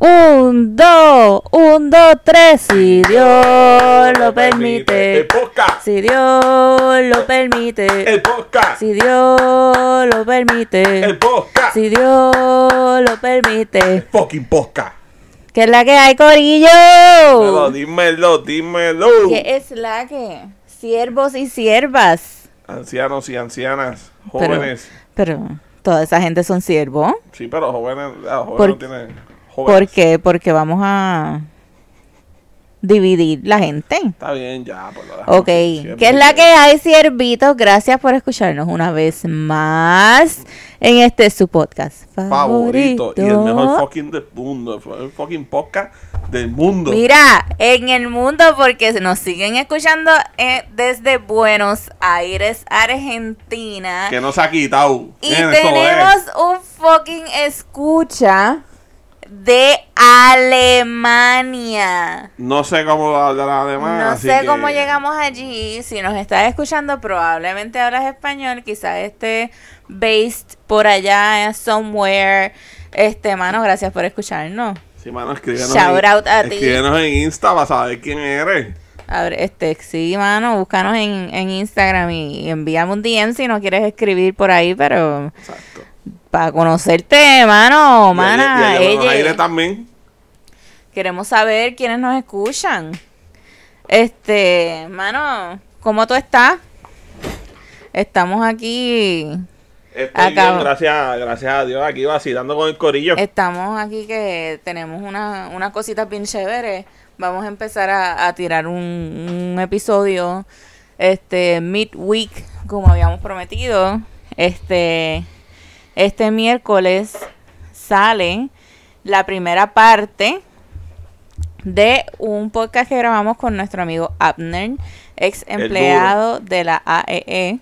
Un, dos, un, dos, tres. Si Dios lo permite. El podcast. Si Dios lo permite. El podcast. Si Dios lo permite. El podcast. Si Dios lo permite. Fucking podcast. ¿Qué es la que hay, Dímelo, Corillo? dímelo, dímelo. ¿Qué es la que? Siervos y siervas. Ancianos y ancianas, Pero- jóvenes. Pero toda esa gente son siervos. Sí, pero jóvenes, ah, jóvenes Por- no tienen. Jóvenes. ¿Por qué? Porque vamos a dividir la gente. Está bien, ya. Pues Ok, ¿qué es la que hay, siervitos? Gracias por escucharnos una vez más en este su podcast Favorito favorito. y el mejor fucking del mundo. El fucking podcast del mundo. Mira, en el mundo, porque nos siguen escuchando eh, desde Buenos Aires, Argentina. Que no se ha quitado. Y tenemos es. un fucking escucha de Alemania. No sé cómo hablar alemán. No así sé que- cómo llegamos allí. Si nos estás escuchando, probablemente hablas español. Quizás esté based por allá, somewhere. Este, mano, gracias por escucharnos. Sí, mano, escríbenos. Shout en, out a ti. Escríbenos en Insta para saber quién eres. A ver, este, sí, mano, búscanos en, en Instagram y, y envíame un DM si no quieres escribir por ahí, pero Exacto. Para conocerte, mano, Y mana, y a Buenos ella. También. Queremos saber quiénes nos escuchan. Este, mano, ¿cómo tú estás? Estamos aquí, Estoy bien, gracias, gracias a Dios, aquí vacilando con el corillo. estamos aquí que tenemos una, una cosita bien chévere. Vamos a empezar a, a tirar un, un episodio, este, midweek, como habíamos prometido. Este, este miércoles sale la primera parte de un podcast que grabamos con nuestro amigo Abner, ex empleado de la AEE,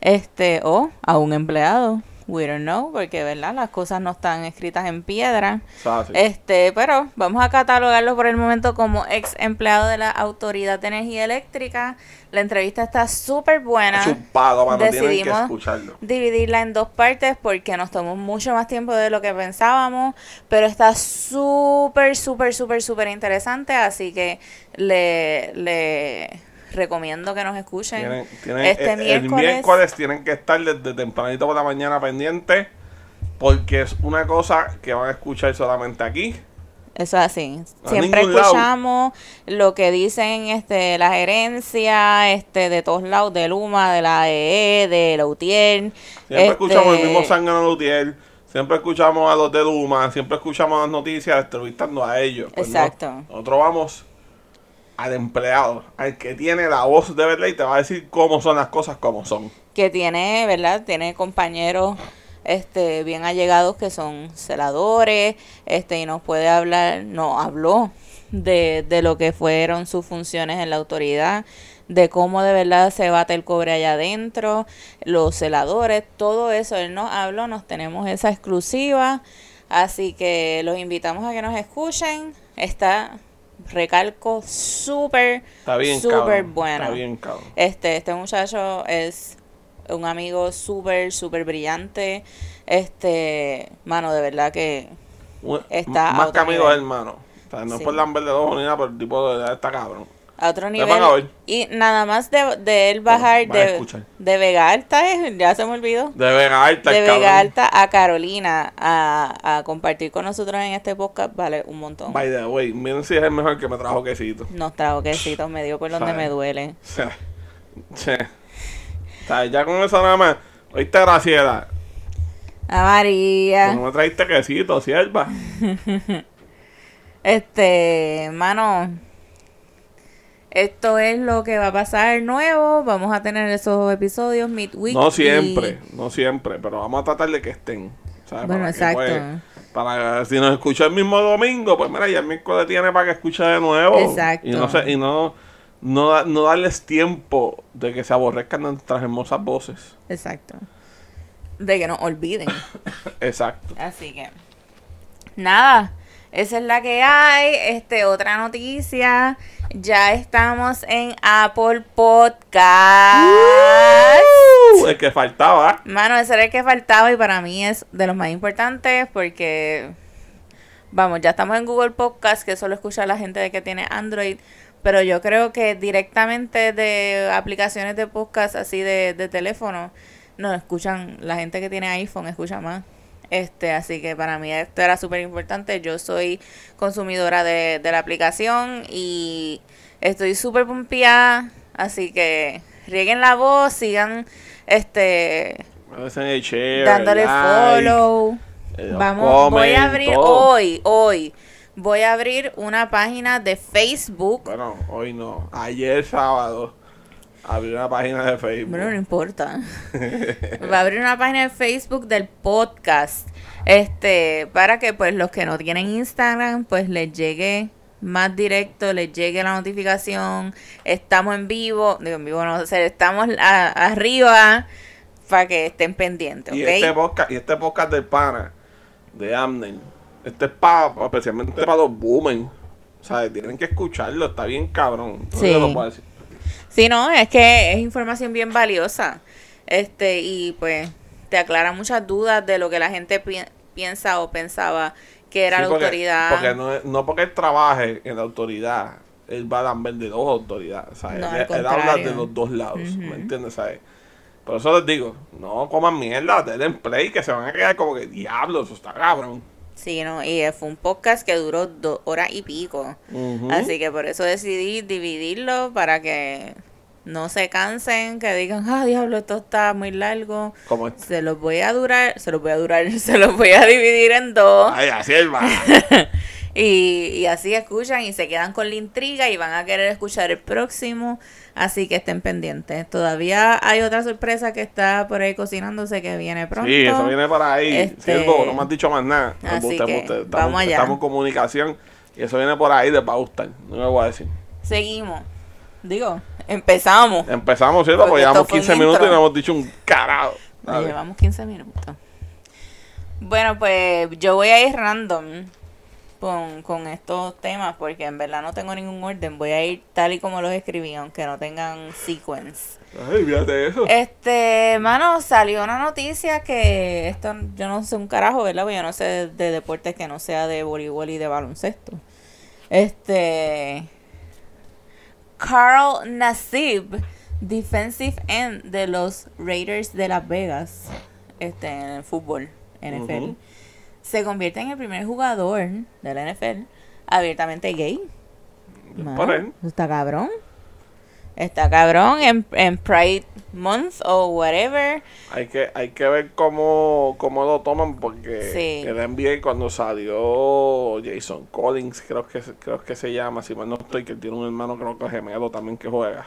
este, o a un empleado, we don't know, porque verdad las cosas no están escritas en piedra. ¿sabes? Este, pero vamos a catalogarlo por el momento como ex empleado de la Autoridad de Energía Eléctrica. La entrevista está súper buena. Pago, mano, tienen que Decidimos escucharlo. dividirla en dos partes porque nos tomó mucho más tiempo de lo que pensábamos, pero está súper, súper, súper, súper interesante, así que le, le recomiendo que nos escuchen. Tienen, tienen- este eh, el, miércoles. miércoles tienen que estar desde tempranito por la mañana pendiente porque es una cosa que van a escuchar solamente aquí. Eso es así. A Siempre lado. escuchamos lo que dicen este la gerencia, este de todos lados, de Luma, de la AEE, de la UTIER. Siempre este, escuchamos el mismo Sangano Lutier, siempre escuchamos a los de Luma, siempre escuchamos las noticias entrevistando a ellos. Pues no, Exacto. nosotros vamos al empleado, al que tiene la voz de verdad y te va a decir cómo son las cosas como son. que tiene, ¿verdad? Tiene compañeros este bien allegados que son celadores, este y nos puede hablar, no habló de, de lo que fueron sus funciones en la autoridad, de cómo de verdad se bate el cobre allá adentro, los celadores, todo eso él nos habló, nos tenemos esa exclusiva, así que los invitamos a que nos escuchen. Está recalco súper súper. Está bien, cabrón. Este, este muchacho es un amigo súper, súper brillante. Este, mano, de verdad que Está más que amigo nivel. hermano. O sea, no Sí. es por Lambert de dos ni nada, pero el tipo de verdad está cabrón. A otro Te van a nivel. Y nada más de, de él bajar de, de Vega Alta, eh, ya se me olvidó. De Vega Alta, De el cabrón. Vega Alta a Carolina a, a compartir con nosotros en este podcast vale un montón. By the way, miren si es el mejor que me trajo quesito. Nos trajo quesitos, me dio por donde Sabe. me duele. Che. Sea, ya con eso nada más. Oíste, Graciela. A María. No me trajiste quesito, sierva. Este, mano, esto es lo que va a pasar nuevo. Vamos a tener esos episodios midweek. No y- siempre, no siempre, pero vamos a tratar de que estén. ¿sabes? Bueno, Para que, exacto. pues, para si nos escucha el mismo domingo, pues mira, ya el miércoles tiene para que escuche de nuevo. Exacto. Y no sé, y no, no, no darles tiempo de que se aborrezcan nuestras hermosas voces. Exacto. De que nos olviden. Exacto. Así que, nada, esa es la que hay. Este, otra noticia. Ya estamos en Apple Podcast. Uh, el que faltaba. Mano, ese era el que faltaba y para mí es de los más importantes porque vamos, ya estamos en Google Podcast, que solo escucha la gente de que tiene Android, pero yo creo que directamente de aplicaciones de podcast así de, de teléfono, no escuchan, la gente que tiene iPhone escucha más. Este, así que para mí esto era súper importante. Yo soy consumidora de, de la aplicación y estoy súper pompeada. Así que rieguen la voz, sigan este share, dándole like, follow. eh, Vamos, voy a abrir todo. hoy, hoy. Voy a abrir una página de Facebook. Bueno, hoy no. Ayer sábado abrí una página de Facebook. Bueno, no importa. Va a abrir una página de Facebook del podcast. Este, para que pues los que no tienen Instagram, pues les llegue más directo, les llegue la notificación. Estamos en vivo, digo en vivo no, o sea, estamos a- arriba para que estén pendientes, y, este podcast, y este podcast del pana, de Amnen, este es para, especialmente para los boomers. O sea, tienen que escucharlo, está bien cabrón. No Sí. lo puedo decir. Sí, no, es que es información bien valiosa. Este, y pues te aclara muchas dudas de lo que la gente pi- piensa o pensaba que era Sí, la porque- autoridad. Porque no, no porque él trabaje en la autoridad, él va a dar de dos autoridades. ¿sabes? No, él, él habla de los dos lados. ¿me entiendes? ¿sabes? Por eso les digo, no coman mierda, denle play, que se van a quedar como que diablo, eso está cabrón. Sí, no, y fue un podcast que duró dos horas y pico. Así que por eso decidí dividirlo para que no se cansen, que digan, ah, diablo, esto está muy largo. Como este. Se los voy a durar, se los voy a durar, se los voy a dividir en dos. Ay, así es. Y, y así escuchan y se quedan con la intriga y van a querer escuchar el próximo. Así que estén pendientes. Todavía hay otra sorpresa que está por ahí cocinándose que viene pronto. Sí, eso viene para ahí. Este- Siervo, no me has dicho más nada. Así que, estamos, vamos allá. Estamos en comunicación y eso viene por ahí, a gustar. No me voy a decir. Seguimos. Digo, empezamos. Empezamos, ¿cierto? Porque Porque llevamos esto fue un 15 minutos y no hemos dicho un carajo. Llevamos 15 minutos. Bueno, pues yo voy a ir random con, con estos temas porque en verdad no tengo ningún orden. Voy a ir tal y como los escribí, aunque no tengan sequence. Ay, fíjate eso. Este, mano, salió una noticia que esto yo no sé un carajo, ¿verdad? Porque yo no sé de, de deportes que no sea de voleibol y de baloncesto. Este, Carl Nassib, defensive end de los Raiders de Las Vegas, este, en el fútbol, NFL, Ujú. Se convierte en el primer jugador de la NFL abiertamente gay. Está cabrón. Está cabrón en, en Pride Month o whatever. Hay que, hay que ver cómo, cómo lo toman porque Sí. el NBA cuando salió Jason Collins, creo que, creo que se llama, si mal no estoy, que tiene un hermano creo que gemelo también que juega.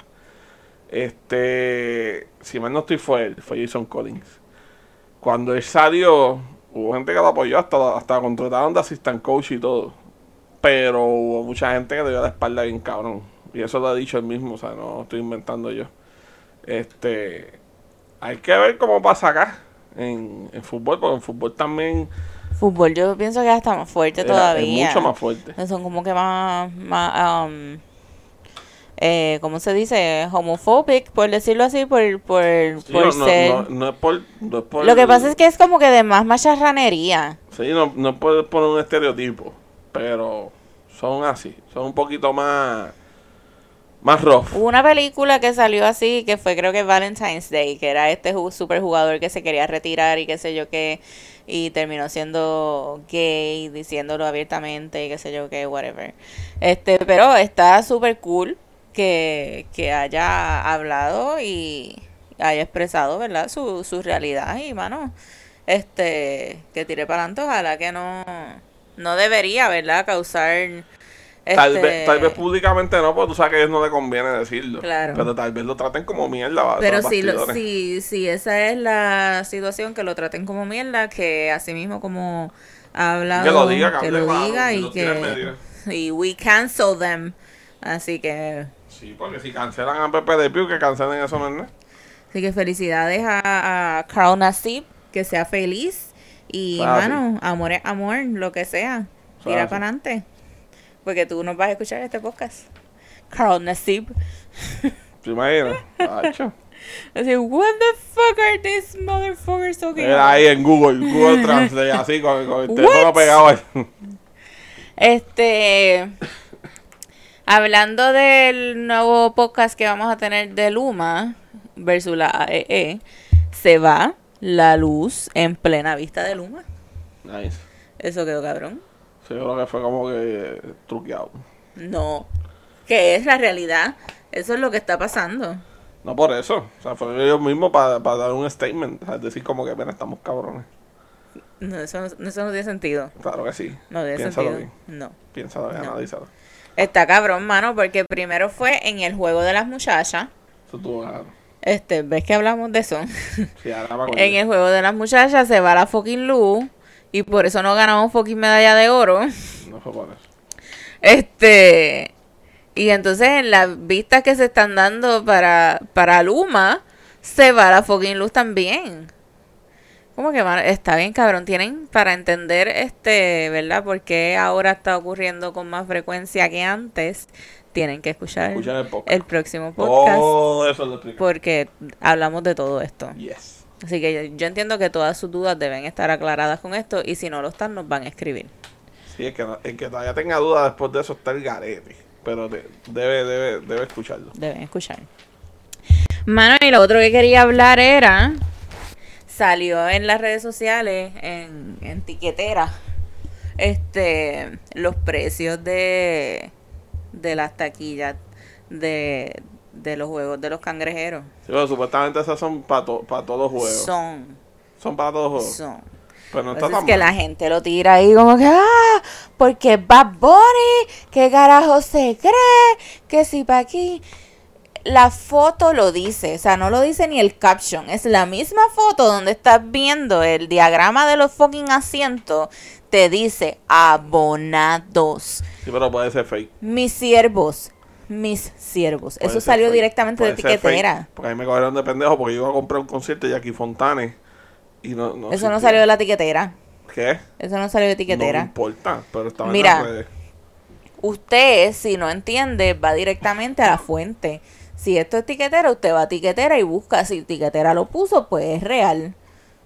Este, si mal no estoy fue él, fue Jason Collins. Cuando él salió, hubo gente que lo apoyó, hasta, hasta contrataron de assistant coach y todo. Pero hubo mucha gente que le dio la espalda bien cabrón. Y eso lo ha dicho él mismo, o sea, no estoy inventando yo. Este, hay que ver cómo pasa acá en, en fútbol, porque en fútbol también Fútbol, yo pienso que hasta más fuerte todavía. es mucho más fuerte. Son como que más, más um, eh, ¿cómo se dice? Homophobic, por decirlo así, por, por, Sí, por no, ser... no- no es por, no es por- Lo que pasa es que es como que de más macharranería. Sí, no, no puedes poner un estereotipo, pero son así, son un poquito más, más rough. Hubo una película que salió así, que fue creo que Valentine's Day, que era este ju- super jugador que se quería retirar y qué sé yo qué, y terminó siendo gay, diciéndolo abiertamente y qué sé yo qué, whatever. Este, pero está súper cool que, que haya hablado y haya expresado, ¿verdad? Su, su realidad y, mano, este, que tire para adelante, ojalá que no, no debería, ¿verdad? Causar... Tal, este, vez, tal vez públicamente no, porque tú sabes que a ellos no les conviene decirlo. Claro. Pero tal vez lo traten como mierda. Pero si, lo, si, si esa es la situación, que lo traten como mierda, que así mismo como ha hablado, Que lo diga, que lo diga y que y we cancel them. Así que, Sí, porque si cancelan a Pepe de Pew, que cancelen eso, ¿no es nada? así que felicidades a, a Carl Nassib, que sea feliz y, sí. mano, amor es amor, lo que sea, tira para adelante. Porque tú nos vas a escuchar este podcast. Carl Nassib. ¿Te imaginas? Así, what the fuck are these motherfuckers talking Era ahí en Google, Google Translate, así con, con el teléfono pegado ahí. Este. Hablando del nuevo podcast que vamos a tener de Luma versus la AEE, se va la luz en plena vista de Luma. Nice. Eso quedó cabrón. Sí, yo creo que fue como que truqueado. No. Que es la realidad. Eso es lo que está pasando. No por eso. O sea, fue ellos mismos para dar un statement. o sea, decir como que, ven, estamos cabrones. No, eso, no- eso no tiene sentido. Claro que sí. No tiene Piénsalo sentido. bien. No. Piénsalo No. analízalo. Está cabrón, mano, porque primero fue en el juego de las muchachas. Eso tuvo claro. Este, ¿ves que hablamos de eso? Sí, en el juego de las muchachas se va la fucking luz y por eso no ganamos fucking medalla de oro. No fue por eso. Este, y entonces en las vistas que se están dando para, para Luma, se va la fucking luz también. Como que está bien, cabrón. Tienen para entender, este, ¿verdad? Por qué ahora está ocurriendo con más frecuencia que antes. Tienen que escuchar el el próximo podcast. Todo eso lo. Porque hablamos de todo esto. Yes. Así que yo, yo entiendo que todas sus dudas deben estar aclaradas con esto. Y si no lo están, nos van a escribir. Sí, el que, el que todavía tenga dudas después de eso está el garete. Pero de- debe, debe, debe escucharlo. Deben escuchar. Mano, y lo otro que quería hablar era. Salió en las redes sociales, en, en tiquetera, este, los precios de, de las taquillas de, de los juegos de los cangrejeros. Sí, pero supuestamente esas son para todos los juegos. Son, Son, para todos los juegos. son. Pero no Pues está es tan que mal. la gente lo tira ahí como que, ah, porque Bad Bunny, ¿qué carajo se cree? Que si pa' aquí. La foto lo dice, o sea, no lo dice ni el caption, es la misma foto donde estás viendo el diagrama de los fucking asientos, te dice abonados, Sí, pero puede ser fake. mis siervos, mis siervos. Puede Eso salió fake. directamente de Puede fake, Porque a mí me cogieron de pendejo porque yo iba a comprar un concierto de Jackie Fontane. Y no, no Eso no salió de la etiquetera. ¿Qué? Eso no salió de No me etiquetera. importa, pero estaba Mira. en redes. Usted, si no entiende, va directamente a la fuente. Si esto es tiquetera, usted va a tiquetera y busca. Si tiquetera lo puso, pues es real.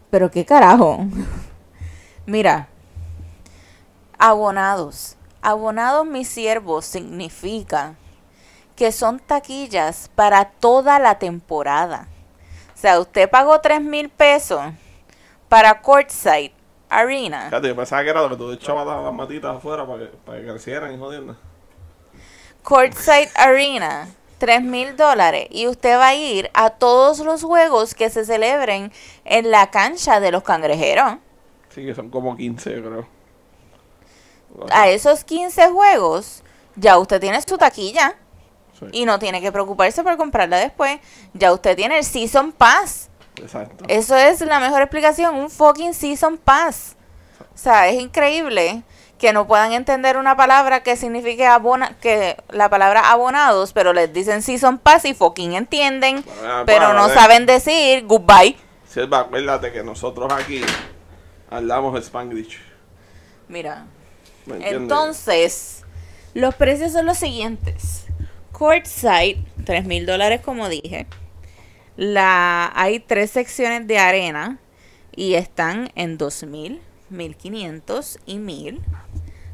Pero qué carajo. Mira, abonados. Abonados mis siervos significa que son taquillas para toda la temporada. O sea, usted pagó 3 mil pesos para Courtside Arena. Fíjate, yo pensaba que era que tú echabas las, las matitas afuera para que, para que crecieran y jodiendo. Courtside Arena, 3 mil dólares. Y usted va a ir a todos los juegos que se celebren en la cancha de los cangrejeros. Sí, que son como 15, yo creo. A esos 15 juegos, ya usted tiene su taquilla Sí, y no tiene que preocuparse por comprarla después. Ya usted tiene el Season Pass. exacto. Eso es la mejor explicación, un fucking Season Pass. O sea, es increíble que no puedan entender una palabra que signifique abona, que la palabra abonados, pero les dicen Season Pass y fucking entienden, Bueno, pero no eh. saben decir goodbye. Silva, acuérdate que nosotros aquí hablamos Spanglish. Mira, entonces, los precios son los siguientes. Courtside, 3 mil dólares como dije. La, hay tres secciones de arena y están en 2000, 1500 y 1000.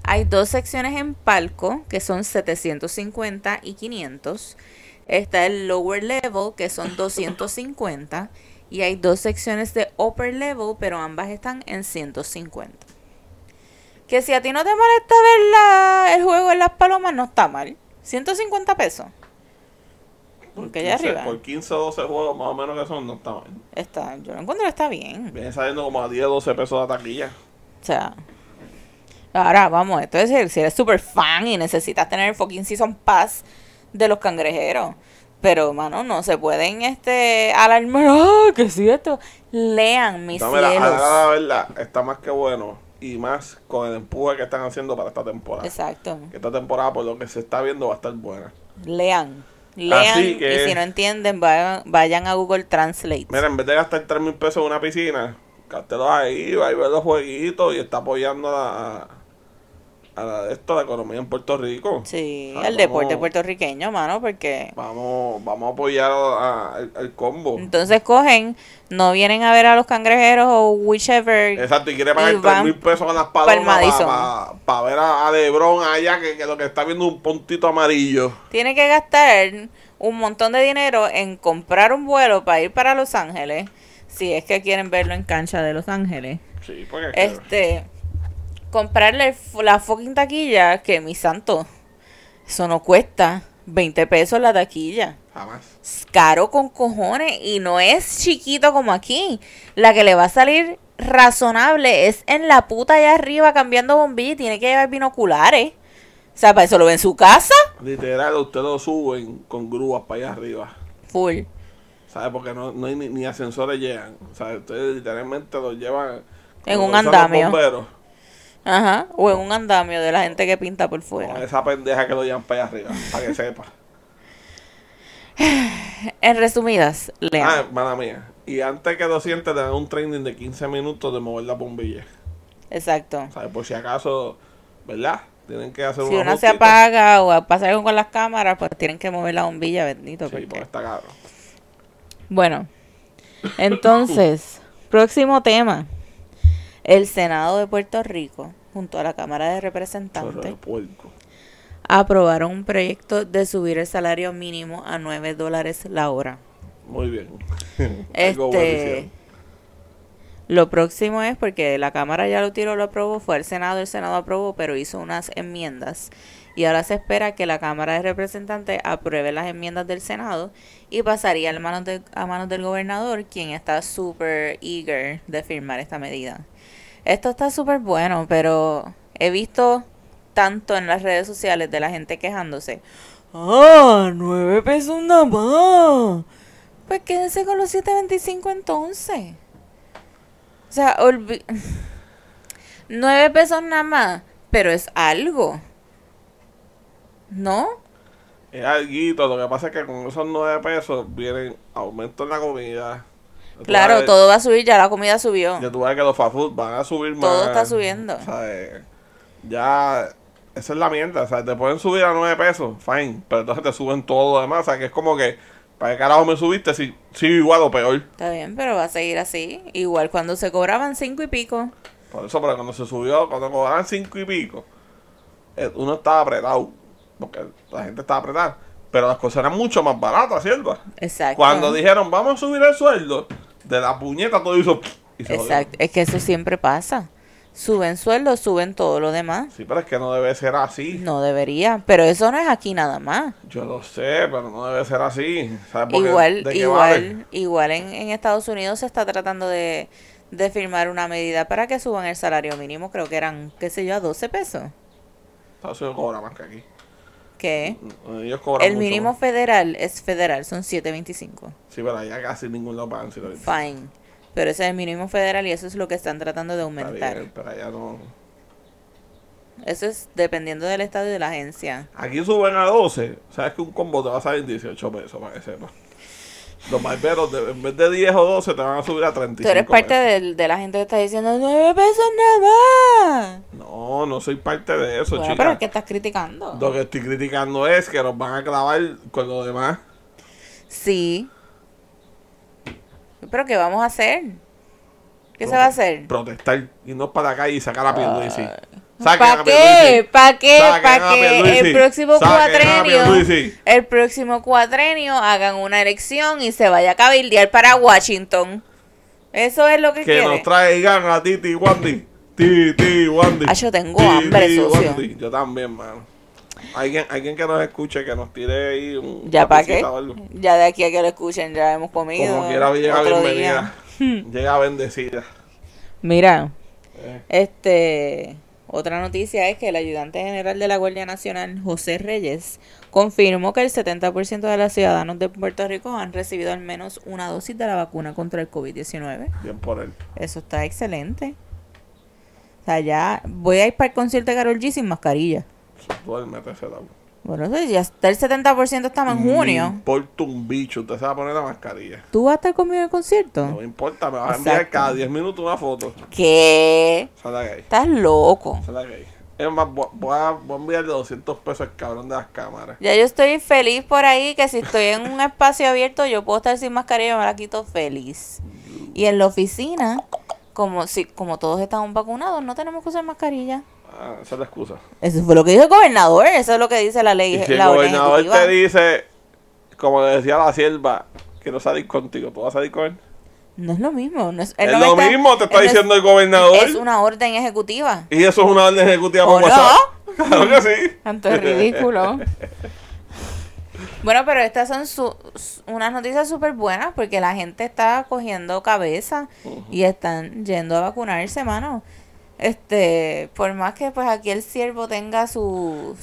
Hay dos secciones en palco que son 750 y 500. Está el lower level que son 250 y hay dos secciones de upper level, pero ambas están en 150. Que si a ti no te molesta ver la- el juego en las palomas, no está mal. 150 pesos. Porque allá 15 arriba Por 15 o 12 juegos más o menos que son, no está mal. está, yo lo encuentro que está bien. Viene saliendo como a 10 o 12 pesos la taquilla. O sea, ahora vamos, esto es decir, si eres super fan y necesitas tener el fucking season pass de los cangrejeros. Pero, mano, no se pueden este alarmar. ¡Ah, que si esto! Lean, mis No, mira, cielos. ahora la verdad, está más que bueno. Y más con el empuje que están haciendo para esta temporada. Exacto. Que esta temporada, por lo que se está viendo, va a estar buena. Lean. Lean. Que- Y si no entienden, vayan, vayan a Google Translate. Mira, en vez de gastar 3 mil pesos en una piscina, gástelos ahí, va y ver los jueguitos y está apoyando a, a la de esto, la economía en Puerto Rico. Sí, O sea, el deporte puertorriqueño, mano, porque Vamos, vamos a apoyar a- a- al, al combo. entonces cogen, no vienen a ver a los cangrejeros o whichever. Exacto, y quiere pagar y 3 van mil pesos con las pa'l palomas para ver a, a Lebron allá, que, que lo que está viendo es un puntito amarillo. Tiene que gastar un montón de dinero en comprar un vuelo para ir para Los Ángeles, si es que quieren verlo en cancha de Los Ángeles. Sí, porque es que- Este, comprarle la fucking taquilla, que mi santo, eso no cuesta 20 pesos la taquilla. jamás. Es caro con cojones y no es chiquito como aquí. La que le va a salir razonable es en la puta allá arriba cambiando bombillas y tiene que llevar binoculares. O sea, para eso lo ve en su casa. Literal, ustedes lo suben con grúas para allá arriba. Full. ¿Sabes? Porque no, no hay ni, ni ascensores llegan. O sea, ustedes literalmente los llevan En un los andamio. bomberos, Ajá. O en un andamio de la gente que pinta por Con fuera. esa pendeja que lo llevan para allá arriba, para que sepa. En resumidas, lean. Ah, mala mía. Y antes que lo sientes, te dan un training de 15 minutos de mover la bombilla. Exacto. ¿Sabes? Por si acaso, ¿verdad? Tienen que hacer Si un una se apaga o pasa algo con las cámaras, pues tienen que mover la bombilla, bendito. Sí, porque- porque está caro. Bueno, entonces, próximo tema. El Senado de Puerto Rico, junto a la Cámara de Representantes, aprobaron un proyecto de subir el salario mínimo a 9 dólares la hora. Muy bien. Este, lo próximo es porque la Cámara ya lo tiró, lo aprobó, fue el Senado, el Senado aprobó, pero hizo unas enmiendas. Y ahora se espera que la Cámara de Representantes apruebe las enmiendas del Senado y pasaría a manos, de- a manos del gobernador, quien está súper eager de firmar esta medida. Esto está súper bueno, pero he visto tanto en las redes sociales de la gente quejándose. ¡Ah! ¡Nueve pesos nada más! Pues quédense con los 7.25 entonces. O sea, 9 pesos nada más, pero es algo. ¿No? Es alguito, lo que pasa es que con esos 9 pesos vienen aumento en la comida. Claro, vas a- todo va a subir, ya la comida subió. Ya tú ves que los fast food van a subir más. Todo está subiendo. O sea, eh, ya, esa es la mierda. O sea, te pueden subir a 9 pesos, fine. Pero entonces te suben todo lo demás. O sea, que es como que, ¿para qué carajo me subiste si sigo igual o peor? Está bien, pero va a seguir así. Igual cuando se cobraban cinco y pico. Por eso, pero cuando se subió, cuando cobraban 5 y pico, eh, uno estaba apretado. Porque la gente estaba apretada. Pero las cosas eran mucho más baratas, ¿cierto? Exacto. Cuando dijeron, vamos a subir el sueldo, de la puñeta todo hizo. Y se jodió. Exacto. Es que eso siempre pasa. Suben sueldos, suben todo lo demás. Sí, pero es que no debe ser así. No debería. Pero eso no es aquí nada más. Yo lo sé, pero no debe ser así. Igual, ¿de qué igual, vale? igual en, en Estados Unidos se está tratando de, de firmar una medida para que suban el salario mínimo. Creo que eran, qué sé yo, a 12 pesos. Estados Unidos cobra más que aquí. Cobran El mucho mínimo más. federal es federal, son 7.25. Sí, pero allá casi ningún lo pagan. Si lo. Fine. Pero ese es el mínimo federal y eso es lo que están tratando de aumentar. bien, pero allá no. Eso es dependiendo del estado y de la agencia. Aquí suben a 12. Sabes que un combo te va a salir 18 pesos, para que sepas. Los barberos, de- en vez de 10 o 12, te van a subir a 35 Tú eres parte del- de, la gente que está diciendo 9 pesos nada más. No, no soy parte de eso, Bueno, chica. pero es que estás criticando. Lo que estoy criticando es que nos van a clavar con lo demás. Sí. ¿Pero qué vamos a hacer? ¿Qué se va a hacer? Protestar, irnos para la calle y sacar a Pierluisi. ¿Para qué? ¿Para qué? ¿Para que Pierluisi. el próximo cuatrenio, el próximo cuatrenio hagan una elección y se vaya a cabildear para Washington? Eso es lo que, Que quiere. nos traigan a Titi Wandy. Titi Wandy. Ah, yo tengo hambre, socio. Wandy. Yo también, mano. Alguien, alguien que nos escuche, que nos tire ahí un. ¿Ya para qué? Ya de aquí a que lo escuchen ya hemos comido. Como quiera, llega bienvenida. día. Llega bendecida. Mira, Eh, Este, otra noticia es que el ayudante general de la Guardia Nacional, José Reyes, confirmó que el 70% de los ciudadanos de Puerto Rico han recibido al menos una dosis de la vacuna contra el COVID-19. bien por él. Eso está excelente. O sea, ya voy a ir para el concierto de Karol G sin mascarilla. Duérmete ese lado. Bueno, eso ya está el 70% estamos en Me junio. importa un bicho. Usted se va a poner la mascarilla. ¿Tú vas a estar conmigo en el concierto? No me importa. Me vas a enviar cada 10 minutos una foto. ¿Qué? Sala gay. Estás loco. Sala gay. Es más, voy voy a, voy a enviarle 200 pesos al cabrón de las cámaras. Ya yo estoy feliz por ahí que si estoy en un espacio abierto yo puedo estar sin mascarilla me la quito feliz. Y en la oficina, como si como todos estamos vacunados, no tenemos que usar mascarilla. Ah, esa es la excusa. Eso fue lo que dijo el gobernador, eso es lo que dice la ley, Y si el la gobernador ejecutiva. te dice, como le decía la sierva, quiero salir contigo, ¿tú vas a salir con él? No es lo mismo. No es, no lo está- mismo, te está es- diciendo el gobernador. Es una orden ejecutiva. Y eso es una orden ejecutiva ¿O por no? WhatsApp. Claro que sí. Tanto es ridículo. Bueno, pero estas son su- s- unas noticias súper buenas porque la gente está cogiendo cabeza y están yendo a vacunarse, mano. Este, por más que pues aquí el siervo tenga su.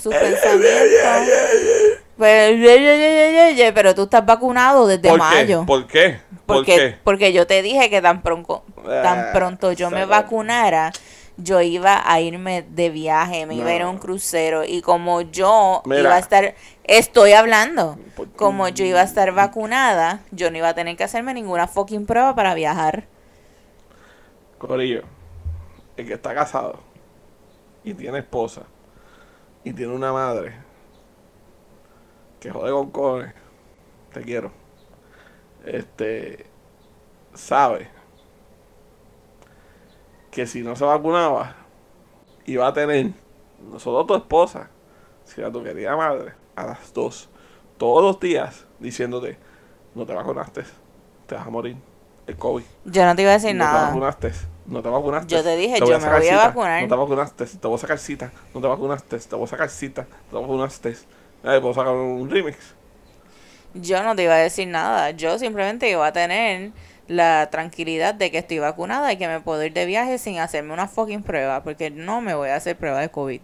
Pues, ye, ye, ye, ye, ye, pero tú estás vacunado desde ¿Por mayo. qué? ¿Por qué? ¿Por Porque, qué? porque yo te dije que tan pronto, tan Ah, pronto yo me vacunara, yo iba a irme de viaje, me iba a ir a un crucero y como yo Mira. iba a estar, estoy hablando, Por- como yo iba a estar vacunada, yo no iba a tener que hacerme ninguna fucking prueba para viajar. Corillo, el que está casado y tiene esposa y tiene una madre que jode con cojones, te quiero, este, sabe que si no se vacunaba, iba a tener, no solo tu esposa, sino a tu querida madre, a las dos, todos los días, diciéndote, no te vacunaste, te vas a morir, el COVID. Yo no te iba a decir No te nada. vacunaste. No te vacunaste. Yo te dije, voy yo me voy a vacunar. No te vacunaste. Te voy a sacar cita. No te vacunaste. Te voy a sacar cita. No te vacunaste. Eh, puedo sacar un remix. Yo no te iba a decir nada. Yo simplemente iba a tener la tranquilidad de que estoy vacunada y que me puedo ir de viaje sin hacerme una fucking prueba, porque no me voy a hacer prueba de COVID.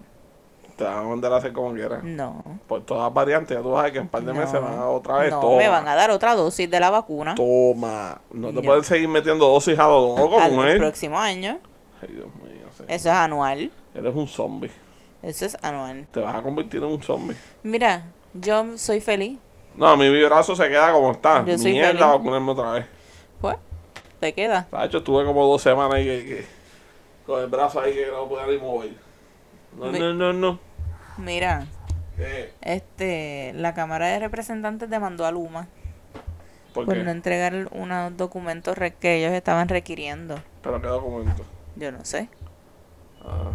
Te van a mandar a hacer como quieras. No. Por todas las variantes. Ya tú vas a que en un par de meses No. van a otra vez. No, toma. me van a dar otra dosis de la vacuna Toma. No te No. pueden seguir metiendo dosis a lo loco, al mujer. próximo año. Ay, Dios mío. sí. Eso es anual. Eres un zombie. Eso es anual. Te vas a convertir en un zombie. Mira, yo soy feliz. No, mi brazo se queda como está. Yo soy Mierda, feliz. vacunarme otra vez. Pues, te queda. De hecho, estuve como dos semanas ahí que, que- con el brazo ahí que no podía ni mover. No, Mi- no, no, no. Mira, ¿Qué? este, la Cámara de Representantes demandó a Luma ¿Por no entregar unos documentos que ellos estaban requiriendo. ¿Pero qué documento? Yo no sé. Ah.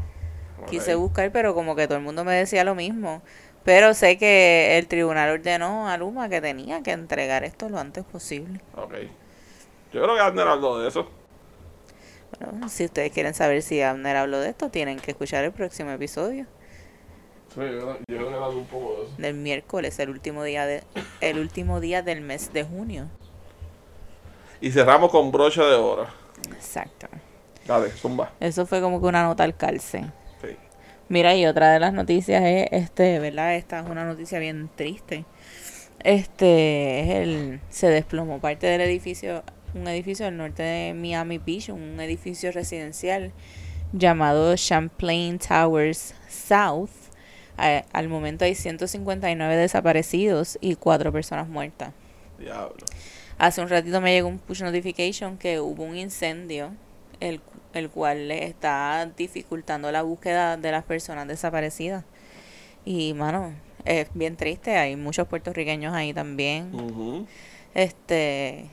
Quise buscar, pero como que todo el mundo me decía lo mismo. Pero sé que el tribunal ordenó a Luma que tenía que entregar esto lo antes posible. Ok. Yo creo que Abner habló de eso. Bueno, si ustedes quieren saber si Abner habló de esto, tienen que escuchar el próximo episodio Sí, yo, yo un poco de eso. del miércoles, el último día de el último día del mes de junio. Y cerramos con broche de oro. Exacto. Dale, zumba. Eso fue como que una nota al calce. Sí. Mira, y otra de las noticias es, este, ¿verdad? Esta es una noticia bien triste. Este, es el, se desplomó parte del edificio, un edificio del norte de Miami Beach, un edificio residencial llamado Champlain Towers South. A- al momento hay 159 desaparecidos y cuatro personas muertas. Diablo. Hace un ratito me llegó un push notification que hubo un incendio, el, el cual le está dificultando la búsqueda de las personas desaparecidas. Y, mano, es bien triste, hay muchos puertorriqueños ahí también. Este,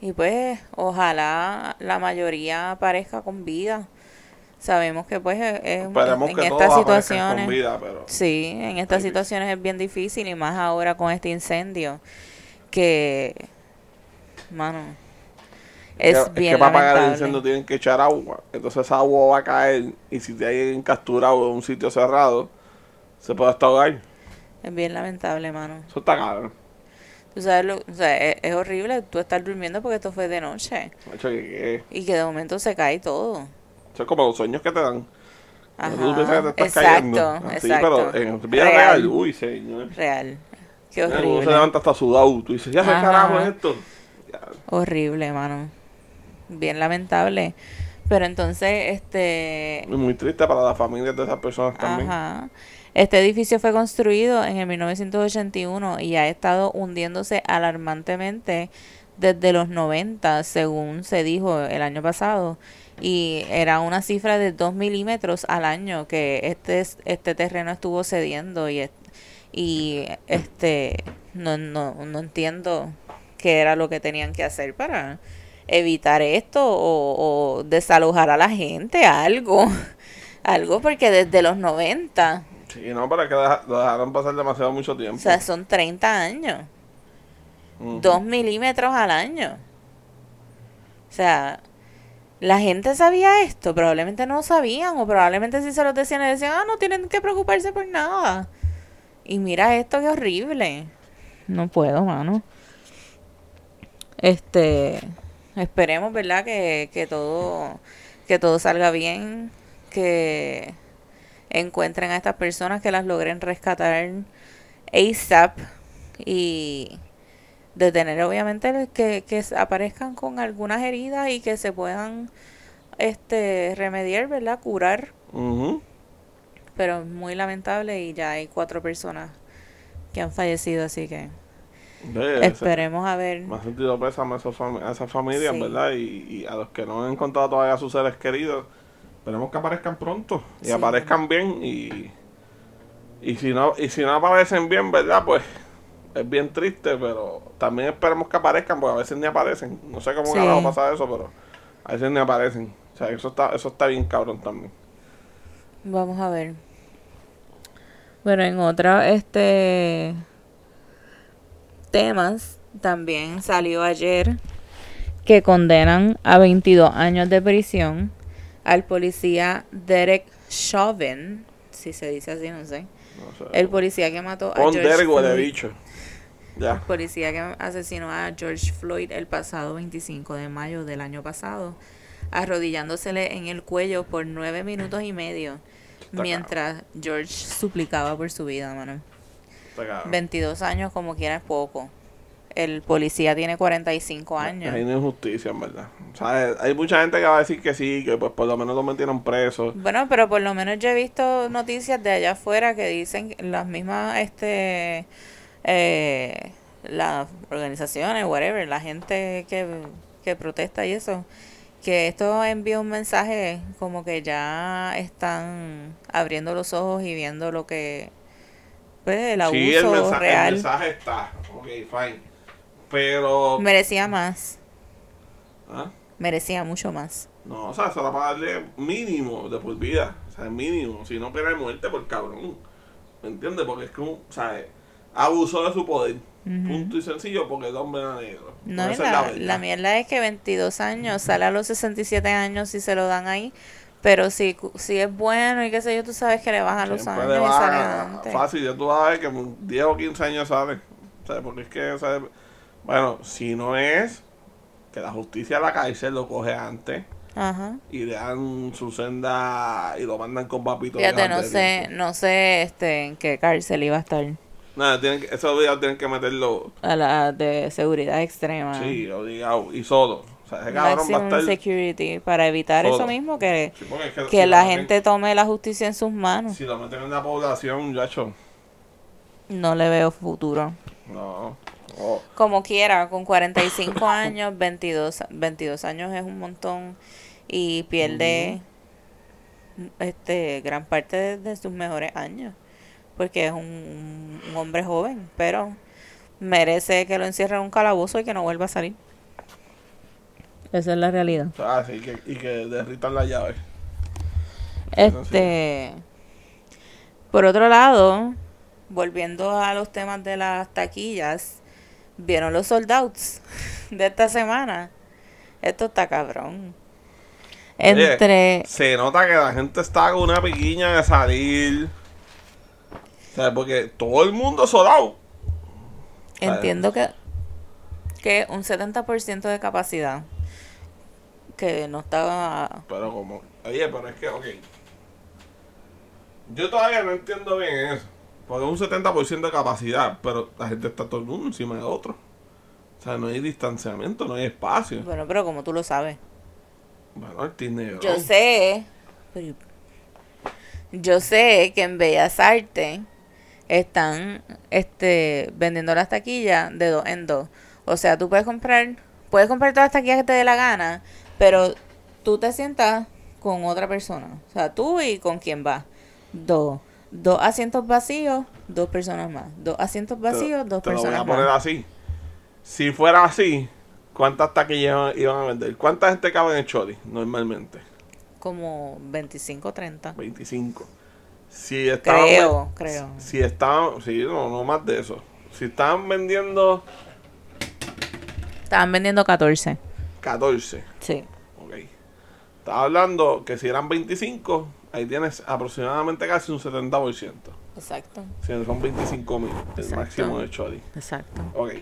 y pues, ojalá la mayoría aparezca con vida. Sabemos que pues es, es- Esperemos en que estas situaciones... con vida, pero... Sí, en estas situaciones es bien difícil y más ahora con este incendio que, mano, es bien que para apagar el lamentable. incendio tienen que echar agua. Entonces esa agua va a caer y si te hay capturado en un sitio cerrado, se puede hasta ahogar. Es bien lamentable, mano. Eso está caro. Tú sabes, lo, o sea, es, es horrible tú estar durmiendo porque esto fue de noche que- y que de momento se cae todo. Es como los sueños que te dan. Ajá, Tú piensas que te estás exacto, cayendo. Así, exacto. pero en vida Real. real, uy, señor. Real. Qué Mira, Uno se horrible. levanta hasta sudado. Tú dices, ya se Ajá. carajo es esto. Ya. Horrible, mano. Bien lamentable. Pero entonces, este, Es muy triste para las familias de esas personas también. Ajá. Este edificio fue construido en el 1981 y ha estado hundiéndose alarmantemente desde los 90, según se dijo el año pasado. Y era una cifra de 2 milímetros al año que este, este terreno estuvo cediendo y, y este no, no, no entiendo qué era lo que tenían que hacer para evitar esto o, desalojar a la gente, algo, algo porque desde los 90. Sí, no, para que lo dejaron pasar demasiado mucho tiempo. O sea, son 30 años. Dos milímetros al año. O sea, la gente sabía esto, probablemente no sabían, o probablemente si se lo decían, decían, ah, no tienen que preocuparse por nada. Y mira esto, qué horrible. No puedo, mano. Este, esperemos, ¿verdad? Que, que todo, que todo salga bien, que encuentren a estas personas, que las logren rescatar ASAP y detener obviamente que, que aparezcan con algunas heridas y que se puedan este remediar, ¿verdad? Curar. Pero muy lamentable y ya hay cuatro personas que han fallecido, así que esperemos a ver. Me ha sentido pésame a, a esas familias, ¿verdad? Y, a los que no han encontrado todavía a sus seres queridos, esperemos que aparezcan pronto y aparezcan bien y, y si no y si no aparecen bien, ¿verdad? Pues es bien triste, pero también esperemos que aparezcan, porque a veces ni aparecen. No sé cómo va a pasar eso, pero a veces ni aparecen. O sea, eso está, eso está bien cabrón también. Vamos a ver. Bueno, en otra, este temas también salió ayer que condenan a 22 años de prisión al policía Derek Chauvin, si se dice así, no sé. el policía que mató a George de bicho. El policía que asesinó a George Floyd el pasado 25 de mayo del año pasado, arrodillándosele en el cuello por nueve minutos y medio, mientras George suplicaba por su vida, mano. 22 años como quiera es poco. El policía tiene 45 años. Hay injusticia, en verdad. O sea, hay mucha gente que va a decir que sí, que pues por lo menos lo metieron preso. Bueno, pero por lo menos yo he visto noticias de allá afuera que dicen las mismas, este eh, las organizaciones, whatever, la gente que, protesta y eso, que esto envía un mensaje como que ya están abriendo los ojos y viendo lo que pues el abuso sí, el mensaje, real. El mensaje está, ok, fine, pero merecía más. ¿Ah? Merecía mucho más. No, o sea, se va a pagarle mínimo de por vida, o sea, mínimo, si no pena de muerte por cabrón. ¿Me entiendes? Porque es que, o sea, abusó de su poder. Punto y sencillo, porque el hombre era negro. No, la, la, mierda es que 22 años, sale a los 67 años si se lo dan ahí. Pero si, si es bueno y qué sé yo, tú sabes que le bajan los años y sale adelante. Fácil, ya tú vas a ver que 10 o 15 años sale. O porque es que, bueno, si no es que la justicia de la cárcel lo coge antes. Ajá. y le dan su senda y lo mandan con papito. Fíjate, no sé, no sé este, en qué cárcel iba a estar. Nada, tienen que, esos días tienen que meterlo. A la de seguridad extrema. Sí, obligado. Y solo. O sea, ese cabrón va a estar. security. Para evitar eso mismo, que, que, la gente tome la justicia en sus manos. Si lo meten en la población, yacho. No le veo futuro. No. Como quiera, con 45 años, 22, 22 años es un montón. Y pierde este gran parte de sus mejores años porque es un, hombre joven, pero merece que lo encierren en un calabozo y que no vuelva a salir. Esa es la realidad. Ah, sí, que, y que derritan la llave. Este. Por otro lado, volviendo a los temas de las taquillas, vieron los soldados de esta semana. Esto está cabrón. Entre. se nota que la gente está con una piquiña de salir sea, porque todo el mundo soldado. Entiendo que, que un 70% de capacidad. Que no estaba. Pero como. Oye, pero es que, ok. Yo todavía no entiendo bien eso. Porque un 70% de capacidad, pero la gente está todo el mundo encima de otro. O sea, no hay distanciamiento, no hay espacio. Bueno, pero como tú lo sabes. Bueno, el dinero. Yo sé. yo sé que en Bellas Artes están este vendiendo las taquillas de dos en dos. O sea, tú puedes comprar, puedes comprar todas las taquillas que te dé la gana, pero tú te sientas con otra persona. O sea, tú y con quién vas. Dos. Dos asientos vacíos, dos personas más. Dos asientos vacíos, Te- dos te lo voy personas a poner más. así. Si fuera así, ¿cuántas taquillas iban a vender? ¿Cuánta gente cabe en el Choli normalmente? Como 25, 30. 25. Si estaban Creo, creo. Si estaban, sí, no, no más de eso. Si estaban vendiendo Estaban vendiendo 14. 14, Sí. ok. Estaba hablando que si eran 25, ahí tienes aproximadamente casi un 70%. Exacto. Si son 25 mil, el Exacto. máximo de Choli. Exacto. Ok.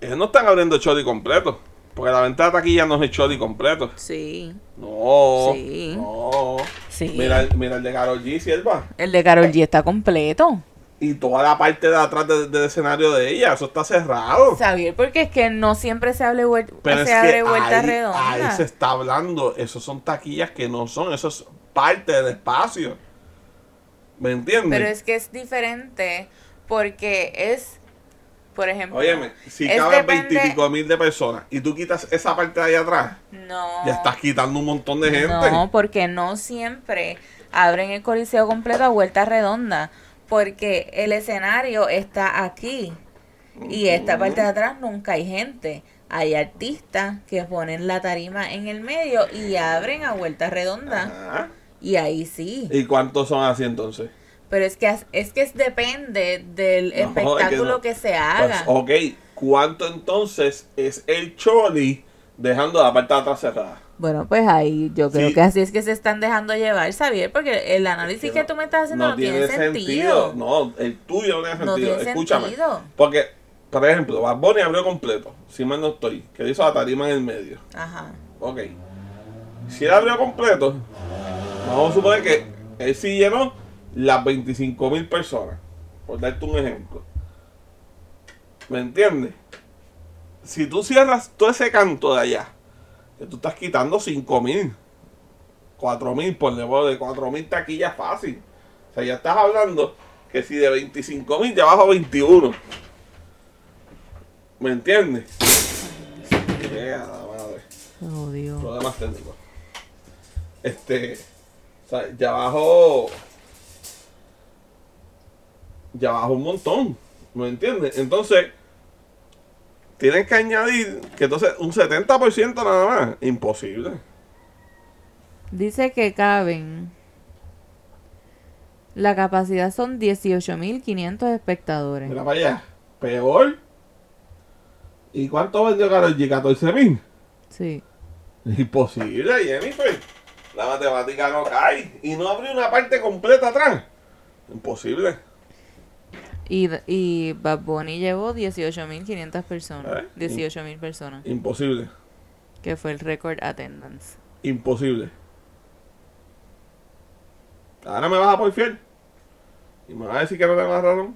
Ellos no están abriendo Choli completo. Porque la venta de taquilla no es el Choli completo. Sí. No. Sí. No. Sí. Mira, el- mira el de Karol G, Sierva. El de Carol G está completo. Y toda la parte de atrás de- del escenario de ella, eso está cerrado. Xavier, porque es que no siempre se, hable vuel- Pero se es que abre vuelta ahí, redonda. ahí se está hablando. Esos son taquillas que no son. Eso es parte del espacio. ¿Me entiendes? Pero es que es diferente porque es, por ejemplo... Óyeme, si caben veintipico mil de personas y tú quitas esa parte de ahí atrás, No. ya estás quitando un montón de gente. No, porque no siempre abren el coliseo completo a vuelta redonda. Porque el escenario está aquí. Y esta parte de atrás nunca hay gente. Hay artistas que ponen la tarima en el medio y abren a vuelta redonda. Ajá. Y ahí sí. ¿Y cuántos son así entonces? Pero es que es, que es depende del No, es que espectáculo no. que, se haga. Pues, ok, ¿cuánto entonces es el choli dejando la parte de atrás cerrada? Bueno, pues ahí yo creo Sí. que así es que se están dejando llevar, Xavier, porque el análisis que, no- tú me estás haciendo no, tiene, sentido. No, el tuyo no tiene No sentido. tiene Escúchame. sentido. Porque, por ejemplo, Bad Bunny abrió completo, si mal no estoy, que hizo la tarima en el medio. Ajá. Ok. Si él abrió completo, vamos a suponer que él sí llenó las 25 mil personas. Por darte un ejemplo. ¿Me entiendes? Si tú cierras todo ese canto de allá, que tú estás quitando 5 mil, 4 mil, por debajo de 4 mil taquillas fácil. O sea, ya estás hablando que si de 25 mil ya bajo 21. ¿Me entiendes? Yeah, madre Oh, Dios. problemas técnicos. Este, o sea, ya bajó, ya bajó un montón, ¿me entiendes? Entonces, tienes que añadir que entonces un 70% nada más, imposible. Dice que caben. La capacidad son 18.500 espectadores. Mira para allá, peor. ¿Y cuánto vendió Karol G? 14 mil. Sí. Imposible, Jennifer. La matemática no cae. Y no abrió una parte completa atrás. Imposible. Y, y Bad Bunny llevó 18.500 personas. ¿Eh? 18.000 personas. Imposible. Que fue el record attendance. Imposible. Ahora me vas a por fiel. Y me vas a decir que no tengo la razón.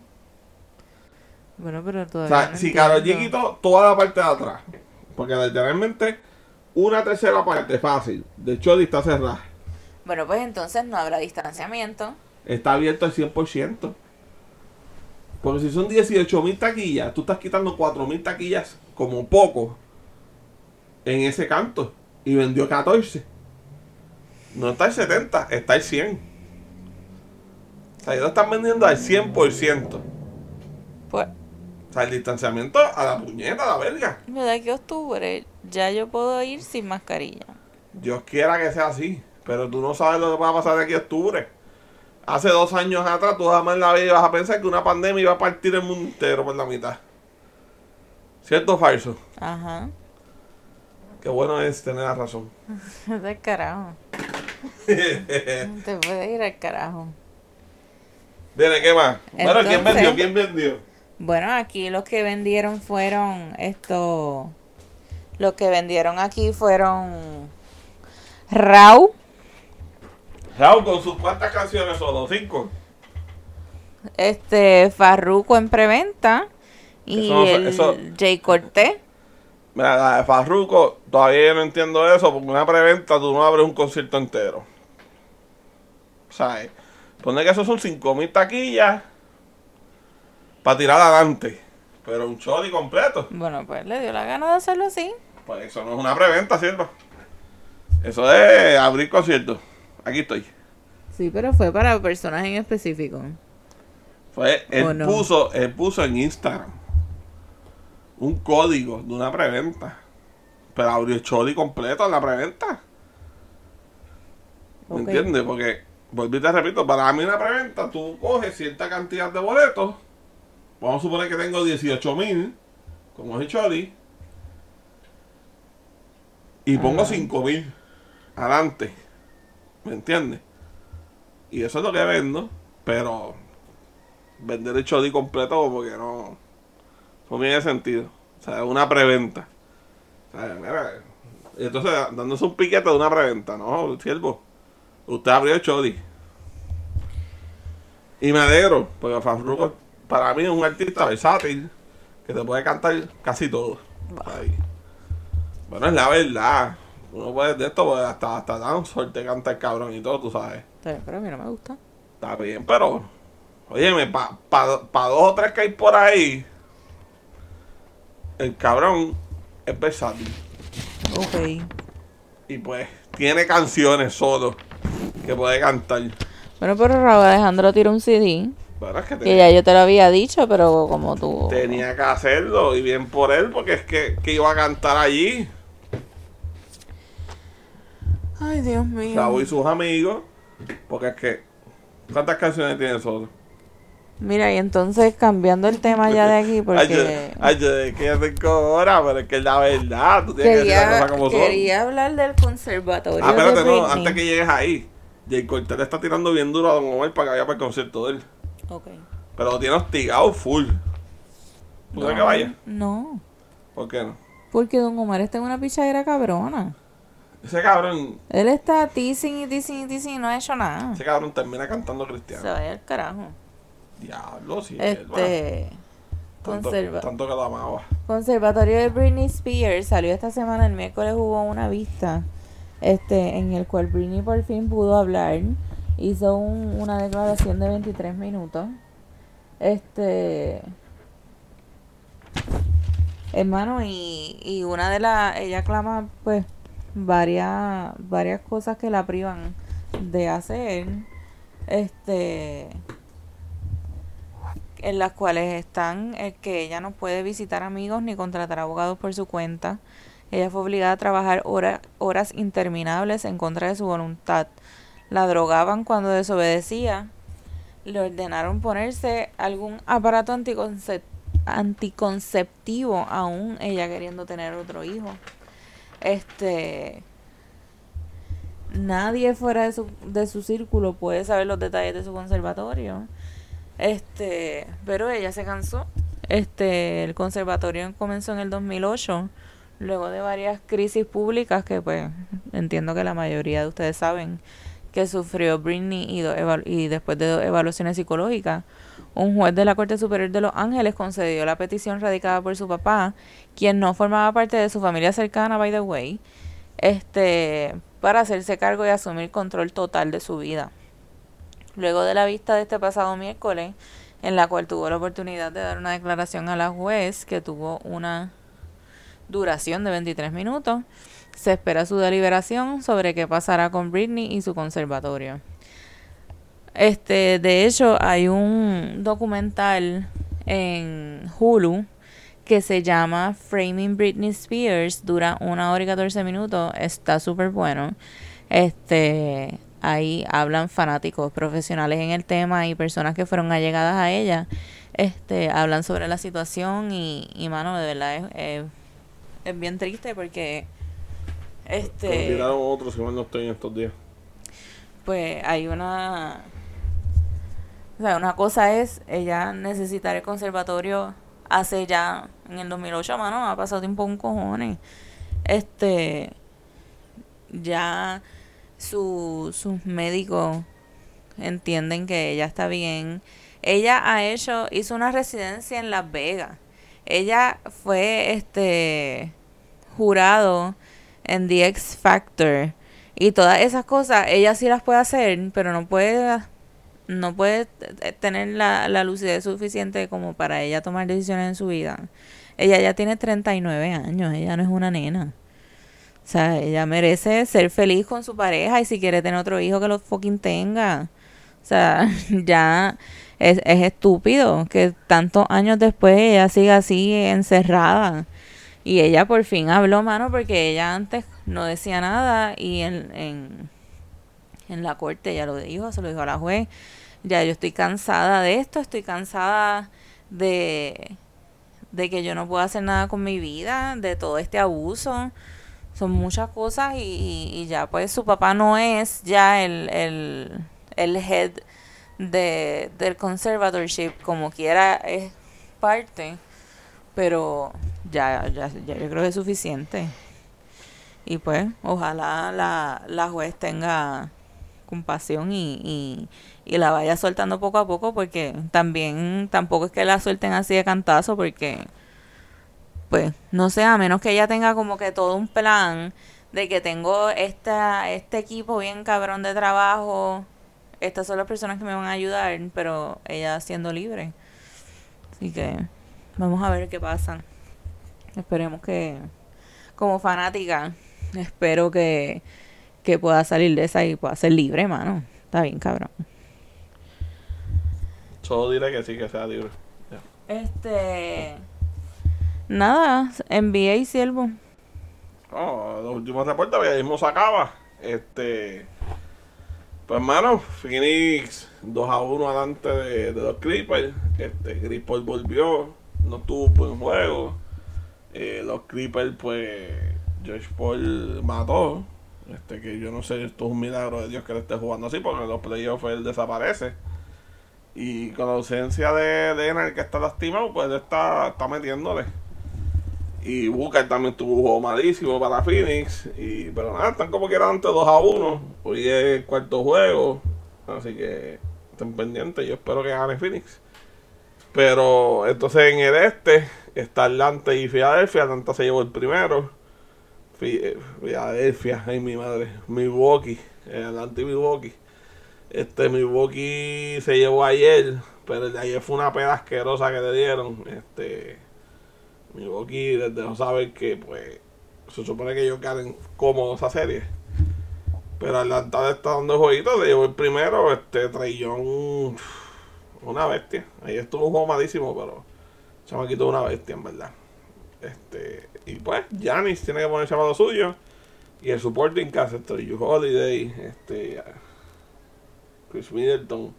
Bueno, pero O todavía. sea, no si Karol G quitó toda la parte de atrás. Porque literalmente una tercera parte fácil de Choli está cerrada. Bueno, pues entonces no habrá distanciamiento. Está abierto al 100%. Porque si son 18 mil taquillas, tú estás quitando 4 mil taquillas como poco en ese canto. Y vendió 14. No está el 70, está el 100. O sea, ellos lo están vendiendo al 100%. Pues, O sea, el distanciamiento a la puñeta, a la verga. ¿verdad que octubre? Ya yo puedo ir sin mascarilla. Dios quiera que sea así. Pero tú no sabes lo que va a pasar de aquí a octubre. Hace dos años atrás, tú jamás en la vida ibas a pensar que una pandemia iba a partir el mundo entero por la mitad. ¿Cierto o falso? Ajá. Qué bueno es tener la razón. Del carajo. Te puedes ir al carajo. Dile, ¿qué más? Bueno, ¿quién vendió? ¿Quién vendió? Bueno, aquí los que vendieron fueron esto. Los que vendieron aquí fueron Rau, Raúl, con sus cuantas canciones solo, cinco. este Farruko en preventa y Eso el eso- Jay Cortés. Mira, la de Farruko, todavía no entiendo eso, porque una preventa tú no abres un concierto entero. ¿Sabes? Pone que eso son 5.000 taquillas para tirar adelante. Pero un choli completo. Bueno, pues le dio la gana de hacerlo así. Pues eso no es una preventa, ¿cierto? Eso es abrir conciertos. Aquí estoy. Sí, pero fue para personas en específico. Fue, él puso, él puso en Instagram un código de una preventa. Pero abrió el choli completo en la preventa. ¿Me entiendes? Porque, volví te repito, para mí una preventa, tú coges cierta cantidad de boletos. Vamos a suponer que tengo 18 mil, como es el choli. Y pongo 5 mil adelante. ¿Me entiendes? Y eso es lo que vendo. Pero vender el choli completo como que no, no tiene sentido. O sea, es una preventa. O sea, mira, entonces dándose un piquete de una preventa, ¿no? Siervo, usted abrió el choli. Y me alegro, porque Farruko para mí es un artista versátil que te puede cantar casi todo. Bueno, es la verdad. Uno puede de esto, pues hasta, hasta dan suerte canta el cabrón y todo, tú sabes. Bien, pero a mí no me gusta. Está bien, pero. Óyeme, para pa, pa dos o tres que hay por ahí. El cabrón es versátil. Ok. Y pues, tiene canciones solo que puede cantar. Bueno, pero Raúl Alejandro tiró un CD. Pero es que Que tenía, ya yo te lo había dicho, pero como tú. tenía que hacerlo. Y bien por él, porque es que, que iba a cantar allí. Ay, Dios mío. Raúl y sus amigos. Porque es que. ¿Cuántas canciones tiene solo? Mira, y entonces cambiando el tema ya de aquí, Ay, yo, porque ay, yo de que ya tengo ahora, pero es que es la verdad. Tú tienes que decir quería, cosas como son. quería hablar del conservatorio Ah, de espérate, no, Britney. antes que llegues ahí. Jay Cortez le está tirando bien duro a Don Omar para que vaya para el concierto de él. Ok. Pero lo tiene hostigado full. ¿Tú crees que vaya? No, ¿Por qué no? porque Don Omar está en una pichadera cabrona. Ese cabrón, Él está teasing y teasing y teasing y no ha hecho nada. ese cabrón termina cantando Se cristiano. vaya al carajo. Diablo, sí. Este. tanto, Conserva tanto que lo amaba. Conservatorio de Britney Spears salió esta semana, el miércoles hubo una vista este en el cual Britney por fin pudo hablar. Hizo un- una declaración de 23 minutos. Este. Hermano, y, y una de las. Ella clama, pues, varias, varias cosas que la privan de hacer. Este en las cuales están el que ella no puede visitar amigos ni contratar abogados por su cuenta. Ella fue obligada a trabajar hora- horas interminables en contra de su voluntad. La drogaban cuando desobedecía. Le ordenaron ponerse algún aparato anticonce- anticonceptivo, aún ella queriendo tener otro hijo. Este. Nadie fuera de su, de su círculo puede saber los detalles de su conservatorio. Este, pero ella se cansó. Este, el conservatorio comenzó en el 2008, luego de varias crisis públicas que pues entiendo que la mayoría de ustedes saben que sufrió Britney y, do- y después de dos evaluaciones psicológicas, un juez de la Corte Superior de Los Ángeles concedió la petición radicada por su papá, quien no formaba parte de su familia cercana, by the way, este, para hacerse cargo y asumir control total de su vida. Luego de la vista de este pasado miércoles, en la cual tuvo la oportunidad de dar una declaración a la juez que tuvo una duración de 23 minutos, se espera su deliberación sobre qué pasará con Britney y su conservatorio. Este, de hecho, hay un documental en Hulu que se llama Framing Britney Spears, dura una hora y 14 minutos, está súper bueno. Este, ahí hablan fanáticos profesionales en el tema y personas que fueron allegadas a ella. Este, hablan sobre la situación y, y mano, de verdad es, es, es bien triste porque este tiraron otro, si mal no estoy en estos días. pues hay una o sea, una cosa es ella necesitar el conservatorio hace ya en el 2008, mano, ha pasado tiempo un cojones. Este ya su, sus médicos entienden que ella está bien. Ella ha hecho, hizo una residencia en Las Vegas. Ella fue este jurado en The X Factor y todas esas cosas, ella sí las puede hacer, pero no puede no puede tener la, la lucidez suficiente como para ella tomar decisiones en su vida. Ella ya tiene 39 años, ella no es una nena. O sea, ella merece ser feliz con su pareja y si quiere tener otro hijo que lo fucking tenga. O sea, ya es, es estúpido que tantos años después ella siga así encerrada. Y ella por fin habló, mano, porque ella antes no decía nada y en, en, en la corte ella lo dijo, se lo dijo a la juez. Ya yo estoy cansada de esto, estoy cansada de, de que yo no puedo hacer nada con mi vida, de todo este abuso. Son muchas cosas y, y ya pues su papá no es ya el, el, el head de, del conservatorship, como quiera es parte, pero ya, ya, ya yo creo que es suficiente. Y pues, ojalá la, la juez tenga compasión y, y, y la vaya soltando poco a poco, porque también tampoco es que la suelten así de cantazo, porque, pues, no sé, a menos que ella tenga como que todo un plan de que tengo esta, este equipo bien cabrón de trabajo, estas son las personas que me van a ayudar, pero ella siendo libre. Así que vamos a ver qué pasa. Esperemos que, como fanática, espero que, que pueda salir de esa y pueda ser libre, mano. Está bien, cabrón. Solo diré que sí, que sea libre. Este. Nada, NBA y siervo. Oh, los últimos reportes, ya mismo se acaba. Este. Pues, hermano, Phoenix 2 a 1 adelante de, de los Clippers. Este, Chris Paul volvió, no tuvo buen juego. Eh, los Clippers, pues, George Paul mató. Este, que yo no sé, esto es un milagro de Dios que le esté jugando así, porque en los playoffs él desaparece. Y con la ausencia de, de Ener, que está lastimado, pues está, está metiéndole. Y Booker también tuvo un juego malísimo para Phoenix. Y, pero nada, están como que eran antes 2 a 1. Hoy es el cuarto juego. Así que estén pendientes. Yo espero que gane Phoenix. Pero entonces en el este está Atlanta y Filadelfia. Atlanta se llevó el primero. Eh, Filadelfia, ay mi madre. Milwaukee. Atlanta y Milwaukee. Este Milwaukee se llevó ayer. Pero el de ayer fue una peda asquerosa que le dieron. Este. Milwaukee les dejó saber que pues se supone que ellos ganen cómodos esa serie. Pero Atlanta le está dando jueguitos, se llevó el primero, este Traillón una bestia. Ahí estuvo un juego malísimo, pero Chamaquito es una bestia en verdad. Este, y pues, Giannis tiene que ponerse a lo suyo. Y el supporting cast, este, Holiday, este Chris Middleton.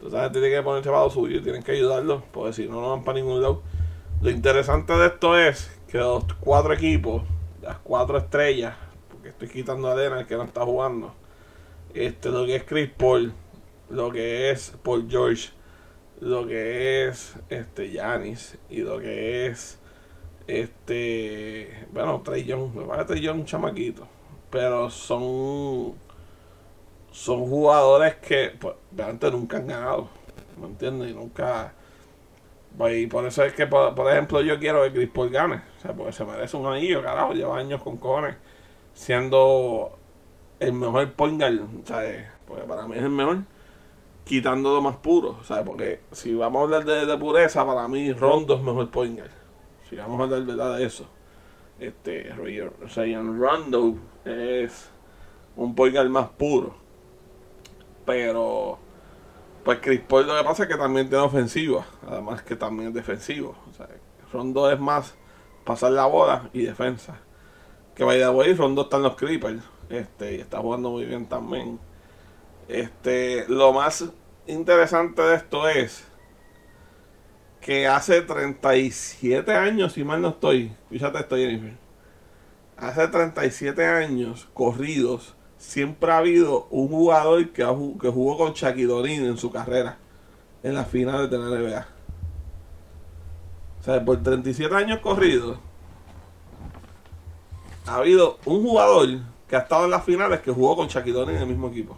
Entonces tiene que ponerse a lo suyo y tienen que ayudarlo, porque si no, no van para ningún lado. Lo interesante de esto es que los cuatro equipos, las cuatro estrellas, porque estoy quitando a Dena, el que no está jugando, este, lo que es Chris Paul, lo que es Paul George, lo que es este Giannis y lo que es este, bueno, Trey Young, me parece Trey Young un chamaquito, pero son son jugadores que pues, realmente nunca han ganado, ¿me entiendes? Y nunca pues, y por eso es que, por, ejemplo, yo quiero que Chris Paul gane. O sea, porque se merece un anillo, carajo. Lleva años con cojones siendo el mejor sea, eh, porque para mí es el mejor. Quitando lo más puro. Sea, porque si vamos a hablar de, pureza, para mí Rondo es mejor point guard. Si vamos a hablar verdad de eso. Este, sea, Rondo es un point guard más puro. Pero pues Chris Paul lo que pasa es que también tiene ofensiva, además que también es defensivo. O sea, Rondo es más pasar la bola y defensa. Que vaya de way, Rondo está en los Clippers, este, y está jugando muy bien también. Este, lo más interesante de esto es que hace 37 años, si mal no estoy, fíjate esto Jennifer, hace 37 años corridos, siempre ha habido un jugador que, jugó con Shaquille O'Neal en su carrera en las finales de la NBA. O sea, por 37 años corridos ha habido un jugador que ha estado en las finales que jugó con Shaquille O'Neal en el mismo equipo.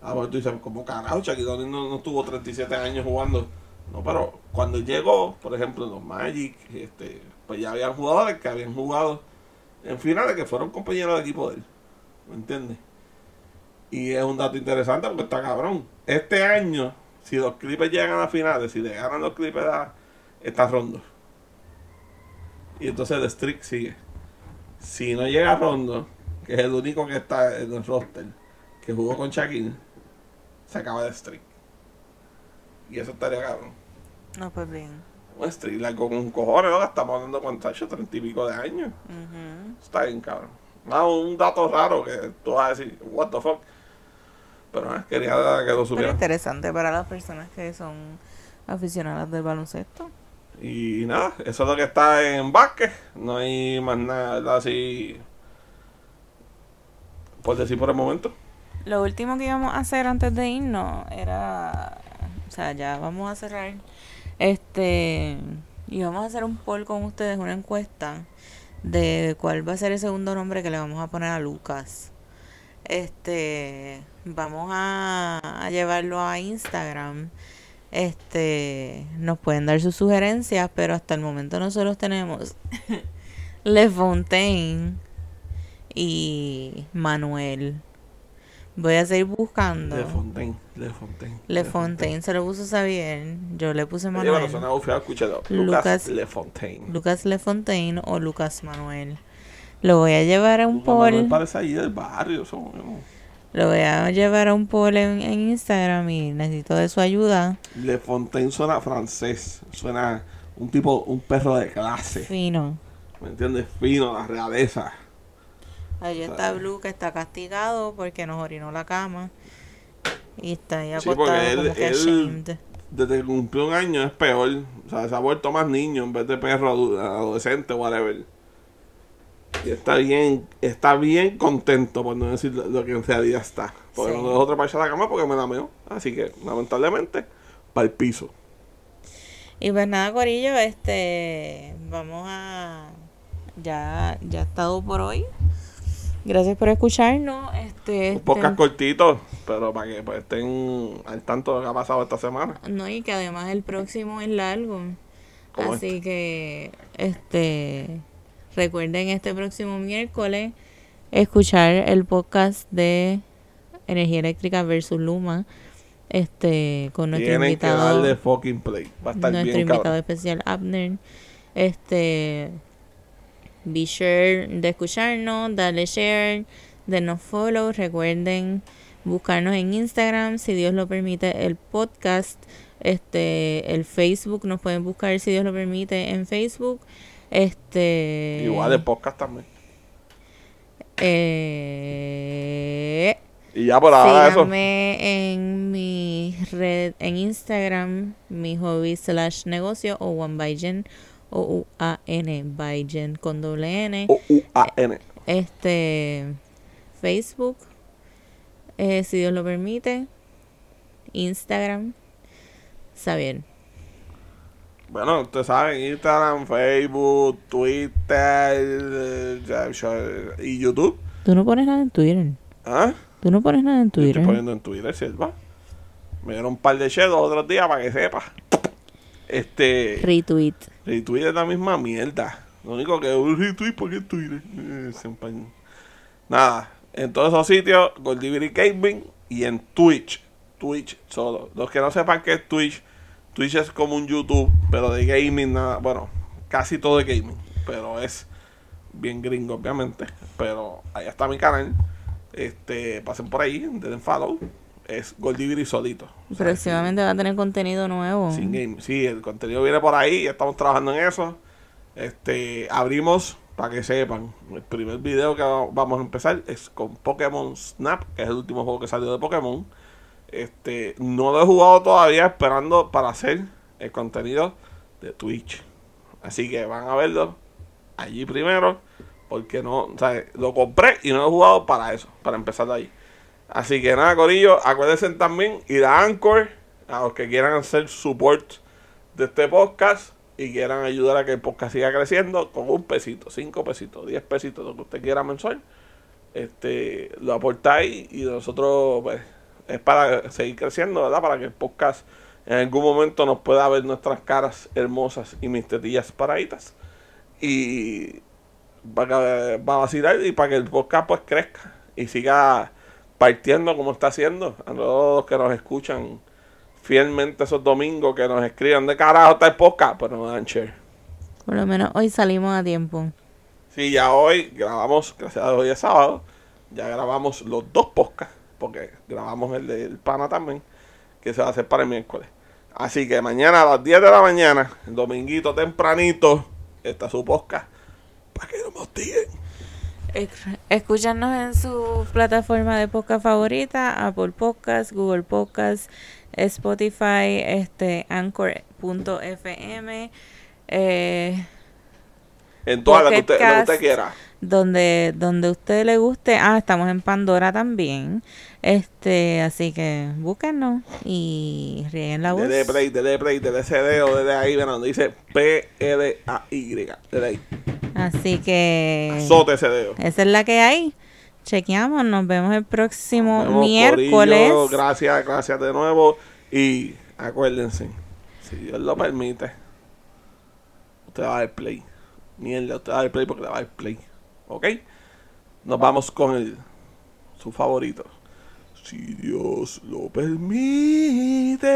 Ah, bueno, tú dices, ¿cómo carajo? Shaquille O'Neal no, no estuvo 37 años jugando. No, pero cuando llegó, por ejemplo, los Magic, este, pues ya habían jugadores que habían jugado en finales que fueron compañeros de equipo de él. ¿Me entiendes? Y es un dato interesante porque está cabrón. Este año, si los Clippers llegan a las finales, si le ganan los Clippers a está Rondo. Y entonces el streak sigue. Si no llega Rondo, que es el único que está en el roster, que jugó con Shaquille, se acaba de streak. Y eso estaría cabrón. No, pues bien. Un streak con un cojones, ¿no? Estamos hablando con Tacho, treinta y pico de años. Está bien, cabrón. Ah, un dato raro que tú vas a decir, what the fuck. Pero eh, quería que lo Pero supieran. interesante para las personas que son aficionadas del baloncesto. Y nada, eso es lo que está en básquet. No hay más nada así. Por decir por el momento. Lo último que íbamos a hacer antes de irnos era, o sea, ya vamos a cerrar. Este, y vamos a hacer un poll con ustedes, una encuesta de cuál va a ser el segundo nombre que le vamos a poner a Lucas. Este, vamos a, a llevarlo a Instagram. Este, nos pueden dar sus sugerencias, pero hasta el momento nosotros tenemos Le Fontaine y Manuel. Voy a seguir buscando. Le Fontaine, Le Fontaine. Le Fontaine se lo puso Xavier. Yo le puse Oye, bueno, Manuel. escúchalo. Lucas- Lucas Le Fontaine. Lucas Le Fontaine o Lucas Manuel. Lo voy a llevar a un Manuel poll. parece ahí del barrio. Lo voy a llevar a un poll en, en Instagram y necesito de su ayuda. Le Fontaine suena francés. Suena un tipo, un perro de clase. Fino. ¿Me entiendes? Fino, la realeza. Ahí está Blue que está castigado porque nos orinó la cama. Y está ahí Sí, acostado porque él- como que él-. Desde que cumplió un año es peor. O sea, se ha vuelto más niño en vez de perro adolescente, whatever. Y está bien, está bien contento, por no decir lo que en realidad está. Porque Sí. no dejó otra a la cama porque me la meó. Así que, lamentablemente, para el piso. Y pues nada, Corillo, este, vamos a, ya, ya ha estado por hoy. Gracias por escucharnos. Este, Un podcast este- cortito, pero para que pues, estén al tanto de lo que ha pasado esta semana. no, y que además el próximo es largo. Así que, este, recuerden este próximo miércoles escuchar el podcast de Energía Eléctrica versus Luma, este, con nuestro Tienen que invitado. darle fucking play. Va a estar nuestro bien invitado cabrón. especial Abner. Este be sure de escucharnos, darle share, denos follow, recuerden buscarnos en Instagram, si Dios lo permite, el podcast, este, el Facebook, nos pueden buscar si Dios lo permite en Facebook. Este Igual el podcast también. eh, Y ya por ahora eso. En mi red, en Instagram, mi hobby slash negocio o One by Jen, o U A N by Jen con doble N. O-U-A-N. Este Facebook, eh, si Dios lo permite, Instagram, Xavier. Bueno, ustedes saben, Instagram, Facebook, Twitter eh, y YouTube. Tú no pones nada en Twitter. ¿Ah? Tú no pones nada en Yo Estoy Twitter. poniendo en Twitter, ¿cierto? Me dieron un par de shadows otros días para que sepa. Este. Retweet. Retweet es la misma mierda. Lo único que es un retweet porque es Twitter. Eh, Nada. En todos esos sitios, Goldivity Gaming y en Twitch. Twitch solo. Los que no sepan qué es Twitch, Twitch es como un YouTube, pero de gaming nada. Bueno, casi todo de gaming. Pero es bien gringo, obviamente. Pero ahí está mi canal. Este, pasen por ahí, den follow. Es Goldivity solito. Próximamente va a tener contenido nuevo. sin game. Sí, el contenido viene por ahí, ya estamos trabajando en eso. Este, abrimos, para que sepan, el primer video que va- vamos a empezar es con Pokémon Snap, que es el último juego que salió de Pokémon. Este, no lo he jugado todavía, esperando para hacer el contenido de Twitch. Así que van a verlo allí primero, porque no, o sea, lo compré y no lo he jugado para eso, para empezar de ahí. Así que nada, Corillo, acuérdense también ir a Anchor, a los que quieran hacer support de este podcast y quieran ayudar a que el podcast siga creciendo con un pesito, cinco pesitos, diez pesitos, lo que usted quiera mensual. Este, lo aportáis y nosotros, pues, es para seguir creciendo, ¿verdad? Para que el podcast en algún momento nos pueda ver nuestras caras hermosas y mis tetillas paraditas. Y para, que- para vacilar y para que el podcast pues crezca y siga partiendo como está haciendo. A todos los que nos escuchan fielmente esos domingos que nos escriban de carajo está el podcast, pues nos dan share. Por lo menos hoy salimos a tiempo. Sí, ya hoy grabamos, gracias a Dios, hoy es sábado. Ya grabamos los dos podcasts, porque grabamos el del pana también, que se va a hacer para el miércoles. Así que mañana a las 10 de la mañana, el dominguito tempranito, está su podcast. Para que no nos digan. Esc- Escúchanos en su plataforma de podcast favorita, Apple Podcast, Google Podcast, Spotify, este, Anchor.fm, eh, En todas las que usted, la quiera. Donde, donde a usted le guste. Ah, estamos en Pandora también. Este, así que búsquenos y ríen la voz. Dele play, dele play, dele CD o dele ahí, ven donde dice P-E-D-A-Y. Dele ahí. Así que Azote ese dedo. esa es la que hay. Chequeamos, nos vemos el próximo vemos, miércoles. corillo. Gracias, gracias de nuevo. Y acuérdense, si Dios lo permite, usted va a dar play. Mierda, usted va a dar play porque le va a dar play. ¿Ok? Nos vamos con el, su favorito. Si Dios lo permite.